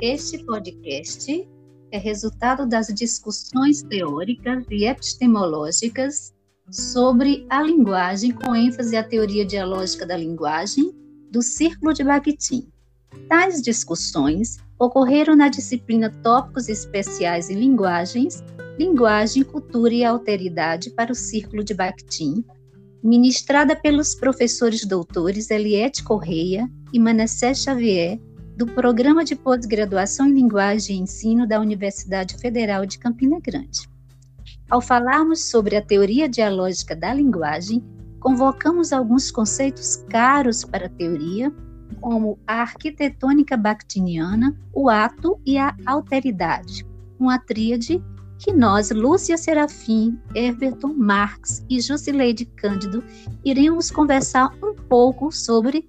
Este podcast é resultado das discussões teóricas e epistemológicas sobre a linguagem, com ênfase à teoria dialógica da linguagem, do Círculo de Bakhtin. Tais discussões ocorreram na disciplina Tópicos Especiais em Linguagens, Linguagem, Cultura e Alteridade para o Círculo de Bakhtin, ministrada pelos professores doutores Eliette Correia e Manassé Xavier, do Programa de Pós-Graduação em Linguagem e Ensino da Universidade Federal de Campina Grande. Ao falarmos sobre a teoria dialógica da linguagem, convocamos alguns conceitos caros para a teoria, como a arquitetônica bakhtiniana, o ato e a alteridade, uma tríade que nós, Lúcia Serafim, Everton Marx e Jusileide Cândido, iremos conversar um pouco sobre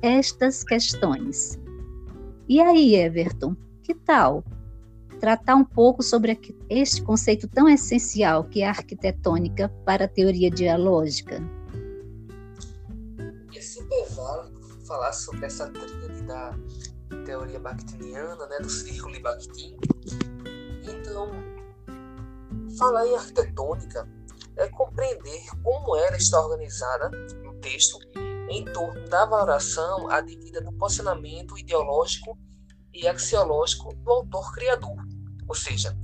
estas questões. E aí, Everton, que tal tratar um pouco sobre este conceito tão essencial que é a arquitetônica para a teoria dialógica? É super válido falar sobre essa tríade da teoria bakhtiniana, né, do círculo de Bakhtin. Então, falar em arquitetônica é compreender como ela está organizada no texto em torno da valoração adquirida do posicionamento ideológico e axiológico do autor criador. Ou seja,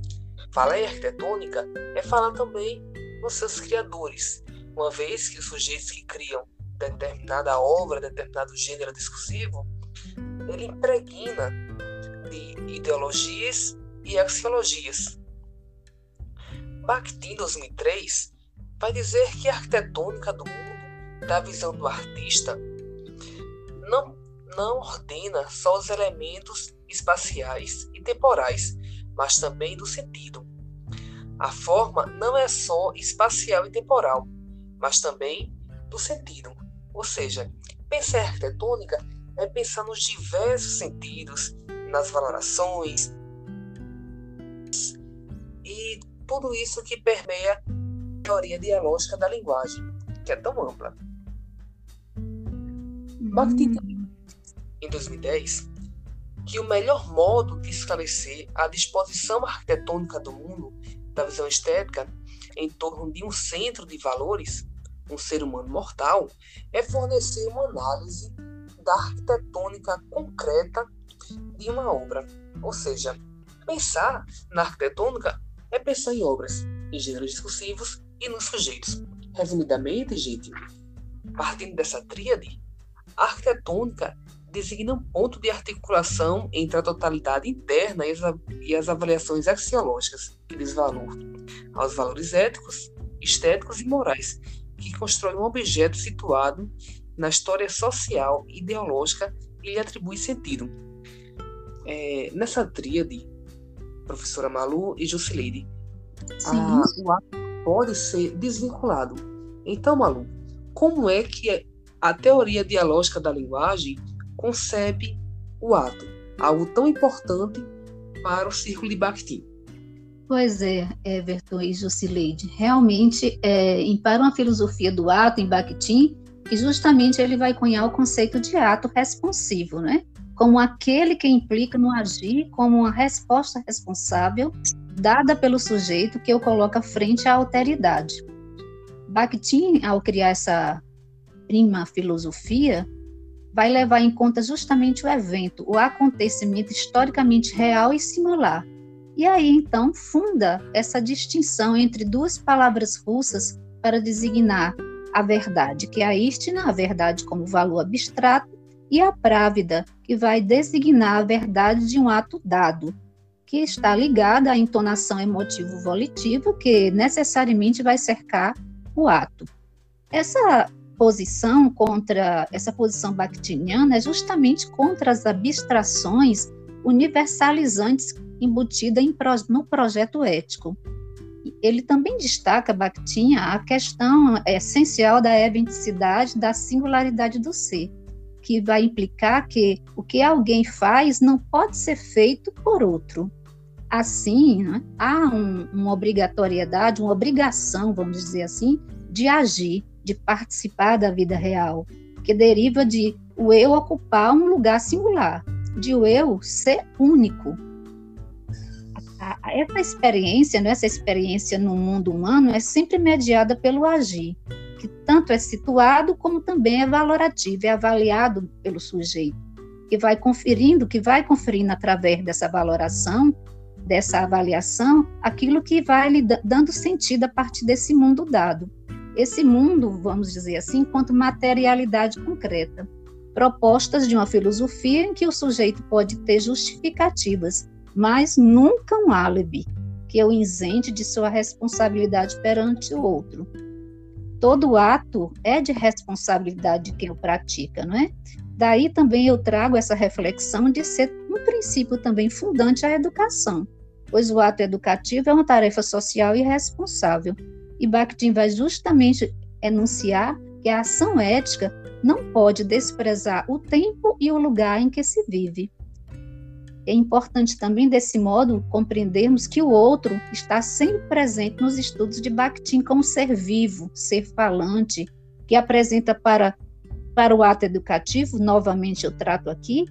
falar em arquitetônica é falar também nos seus criadores, uma vez que os sujeitos que criam determinada obra, determinado gênero discursivo, ele impregna de ideologias e axiologias. Bakhtin, 2003, vai dizer que a arquitetônica do mundo da visão do artista não, não ordena só os elementos espaciais e temporais, mas também do sentido. A forma não é só espacial e temporal, mas também do sentido. Ou seja, pensar em arquitetônica é pensar nos diversos sentidos, nas valorações e tudo isso que permeia a teoria dialógica da linguagem, que é tão ampla. Bakhtin hum. em 2010 que o melhor modo de esclarecer a disposição arquitetônica do mundo da visão estética em torno de um centro de valores, um ser humano mortal, é fornecer uma análise da arquitetônica concreta de uma obra. Ou seja, pensar na arquitetônica é pensar em obras, em gêneros discursivos e nos sujeitos. Resumidamente, gente, partindo dessa tríade, a arquitetônica designa um ponto de articulação entre a totalidade interna e as, e as avaliações axiológicas, que diz valor aos valores éticos, estéticos e morais, que constrói um objeto situado na história social e ideológica e lhe atribui sentido. É, nessa tríade, professora Malu e Jusileide, a, o ato pode ser desvinculado. Então, Malu, como é que a teoria dialógica da linguagem concebe o ato, algo tão importante para o círculo de Bakhtin. Pois é, Everton e Jusileide. Realmente, é, Para uma Filosofia do Ato, em Bakhtin, que justamente ele vai cunhar o conceito de ato responsivo, né? como aquele que implica no agir como uma resposta responsável dada pelo sujeito que o coloca frente à alteridade. Bakhtin, ao criar essa prima filosofia, vai levar em conta justamente o evento, o acontecimento historicamente real e singular. E aí, então, funda essa distinção entre duas palavras russas para designar a verdade, que é a istina, a verdade como valor abstrato, e a právida, que vai designar a verdade de um ato dado, que está ligada à entonação emotivo-volitiva, que necessariamente vai cercar o ato. Essa posição contra essa posição bakhtiniana é justamente contra as abstrações universalizantes embutidas no projeto ético. Ele também destaca Bakhtin a questão essencial da eventicidade da singularidade do ser, que vai implicar que o que alguém faz não pode ser feito por outro. Assim, né, há um, uma obrigatoriedade, uma obrigação, vamos dizer assim, de agir de participar da vida real, que deriva de o eu ocupar um lugar singular. de o eu ser único. Essa experiência, né, essa experiência no mundo humano é sempre mediada pelo agir, que tanto é situado como também é valorativo, é avaliado pelo sujeito, que vai conferindo, que vai conferindo através dessa valoração, dessa avaliação, aquilo que vai lhe dando sentido a partir desse mundo dado. Esse mundo, vamos dizer assim, enquanto materialidade concreta propostas de uma filosofia em que o sujeito pode ter justificativas, mas nunca um álibi que o isente de sua responsabilidade perante o outro. Todo ato é de responsabilidade de quem o pratica, não é? Daí também eu trago essa reflexão de ser um princípio também fundante à educação, pois o ato educativo é uma tarefa social e responsável. E Bakhtin vai justamente enunciar que a ação ética não pode desprezar o tempo e o lugar em que se vive. É importante também, desse modo, compreendermos que o outro está sempre presente nos estudos de Bakhtin como ser vivo, ser falante, que apresenta para, para o ato educativo, novamente eu trato aqui,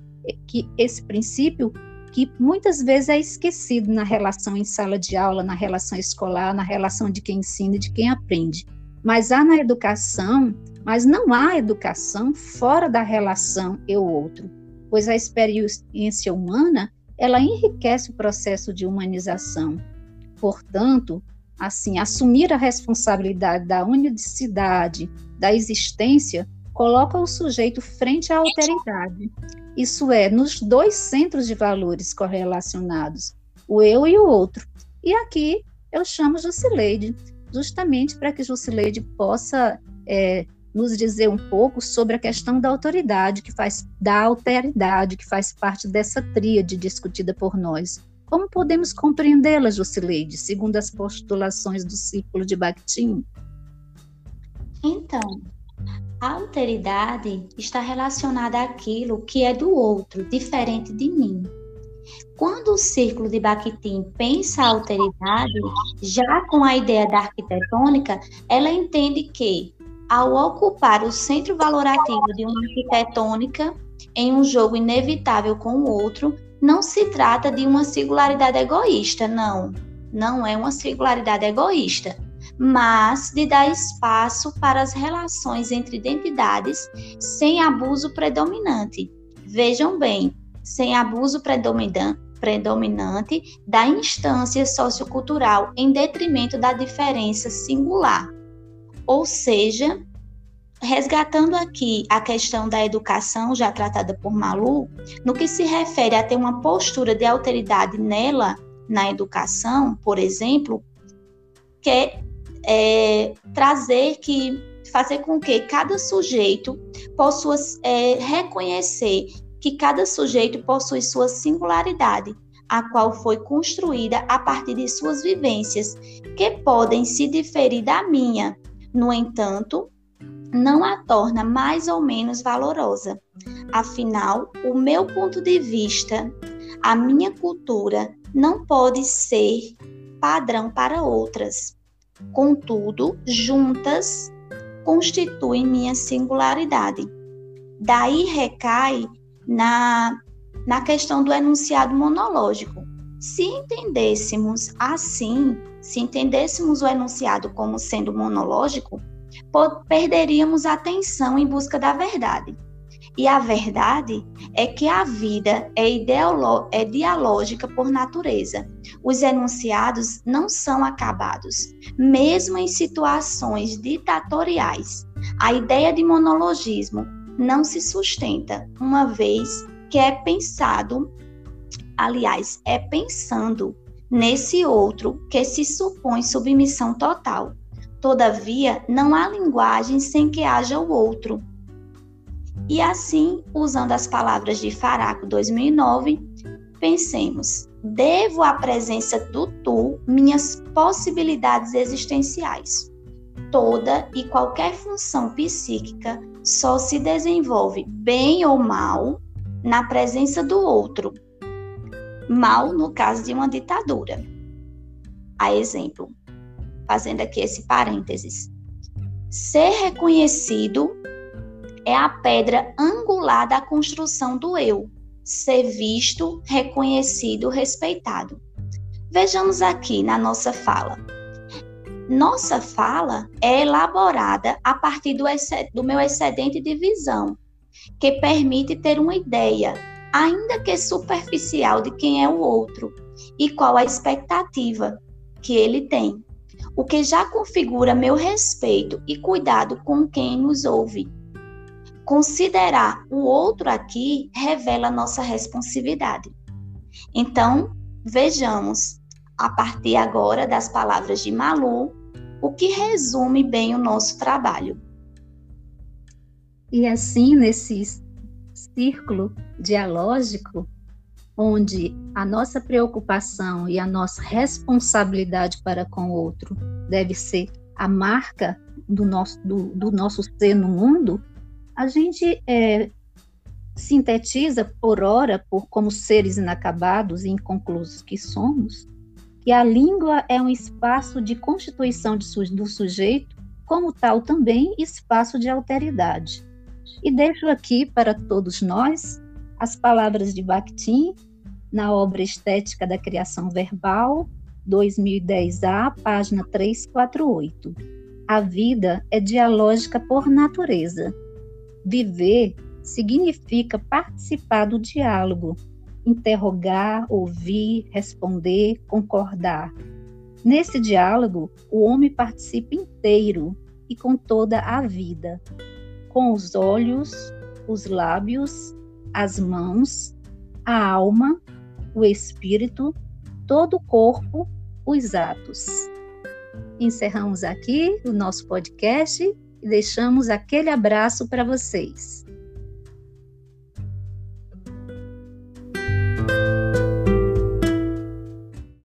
que esse princípio que muitas vezes é esquecido na relação em sala de aula, na relação escolar, na relação de quem ensina e de quem aprende. Mas há na educação mas não há educação fora da relação eu-outro, pois a experiência humana ela enriquece o processo de humanização. Portanto, assim, assumir a responsabilidade da unicidade da existência coloca o sujeito frente à alteridade. Isso é, nos dois centros de valores correlacionados, o eu e o outro. E aqui eu chamo Jusileide, justamente para que Jusileide possa é, nos dizer um pouco sobre a questão da autoridade, que faz da alteridade, que faz parte dessa tríade discutida por nós. Como podemos compreendê-la, Jusileide, segundo as postulações do círculo de Bakhtin? Então, a alteridade está relacionada àquilo que é do outro, diferente de mim. Quando o círculo de Bakhtin pensa a alteridade, já com a ideia da arquitetônica, ela entende que ao ocupar o centro valorativo de uma arquitetônica em um jogo inevitável com o outro, não se trata de uma singularidade egoísta, não. Não é uma singularidade egoísta, mas de dar espaço para as relações entre identidades sem abuso predominante. Vejam bem, sem abuso predominante, da instância sociocultural em detrimento da diferença singular. Ou seja, resgatando aqui a questão da educação já tratada por Malu, no que se refere a ter uma postura de alteridade nela, na educação, por exemplo, quer é, trazer que fazer com que cada sujeito possa é, reconhecer que cada sujeito possui sua singularidade, a qual foi construída a partir de suas vivências, que podem se diferir da minha, no entanto, não a torna mais ou menos valorosa. Afinal, o meu ponto de vista, a minha cultura, não pode ser padrão para outras. Contudo, juntas constituem minha singularidade. Daí recai na, na questão do enunciado monológico. Se entendêssemos assim se entendêssemos o enunciado como sendo monológico, perderíamos a atenção em busca da verdade. E a verdade é que a vida é, é dialógica por natureza. Os enunciados não são acabados, mesmo em situações ditatoriais. A ideia de monologismo não se sustenta, uma vez que é pensado, aliás, é pensando nesse outro que se supõe submissão total. Todavia, não há linguagem sem que haja o outro. E assim, usando as palavras de Faraco 2009, pensemos: devo à presença do tu minhas possibilidades existenciais. Toda e qualquer função psíquica só se desenvolve bem ou mal na presença do outro, mal no caso de uma ditadura. A exemplo, fazendo aqui esse parênteses. Ser reconhecido é a pedra angular da construção do eu. ser visto, reconhecido, respeitado. Vejamos aqui na nossa fala. Nossa fala é elaborada a partir do, do meu excedente de visão, que permite ter uma ideia, ainda que superficial, de quem é o outro e qual a expectativa que ele tem, o que já configura meu respeito e cuidado com quem nos ouve. Considerar o outro aqui revela nossa responsividade. Então, vejamos, a partir agora das palavras de Malu, o que resume bem o nosso trabalho. E assim, nesse círculo dialógico, onde a nossa preocupação e a nossa responsabilidade para com o outro deve ser a marca do nosso, do, do nosso ser no mundo, a gente é, sintetiza por hora, por como seres inacabados e inconclusos que somos, que a língua é um espaço de constituição de, do sujeito, como tal também espaço de alteridade. E deixo aqui para todos nós as palavras de Bakhtin na obra Estética da Criação Verbal, 2010A, página 348. A vida é dialógica por natureza. Viver significa participar do diálogo, interrogar, ouvir, responder, concordar. Nesse diálogo, o homem participa inteiro e com toda a vida, com os olhos, os lábios, as mãos, a alma, o espírito, todo o corpo, os atos. Encerramos aqui o nosso podcast e deixamos aquele abraço para vocês.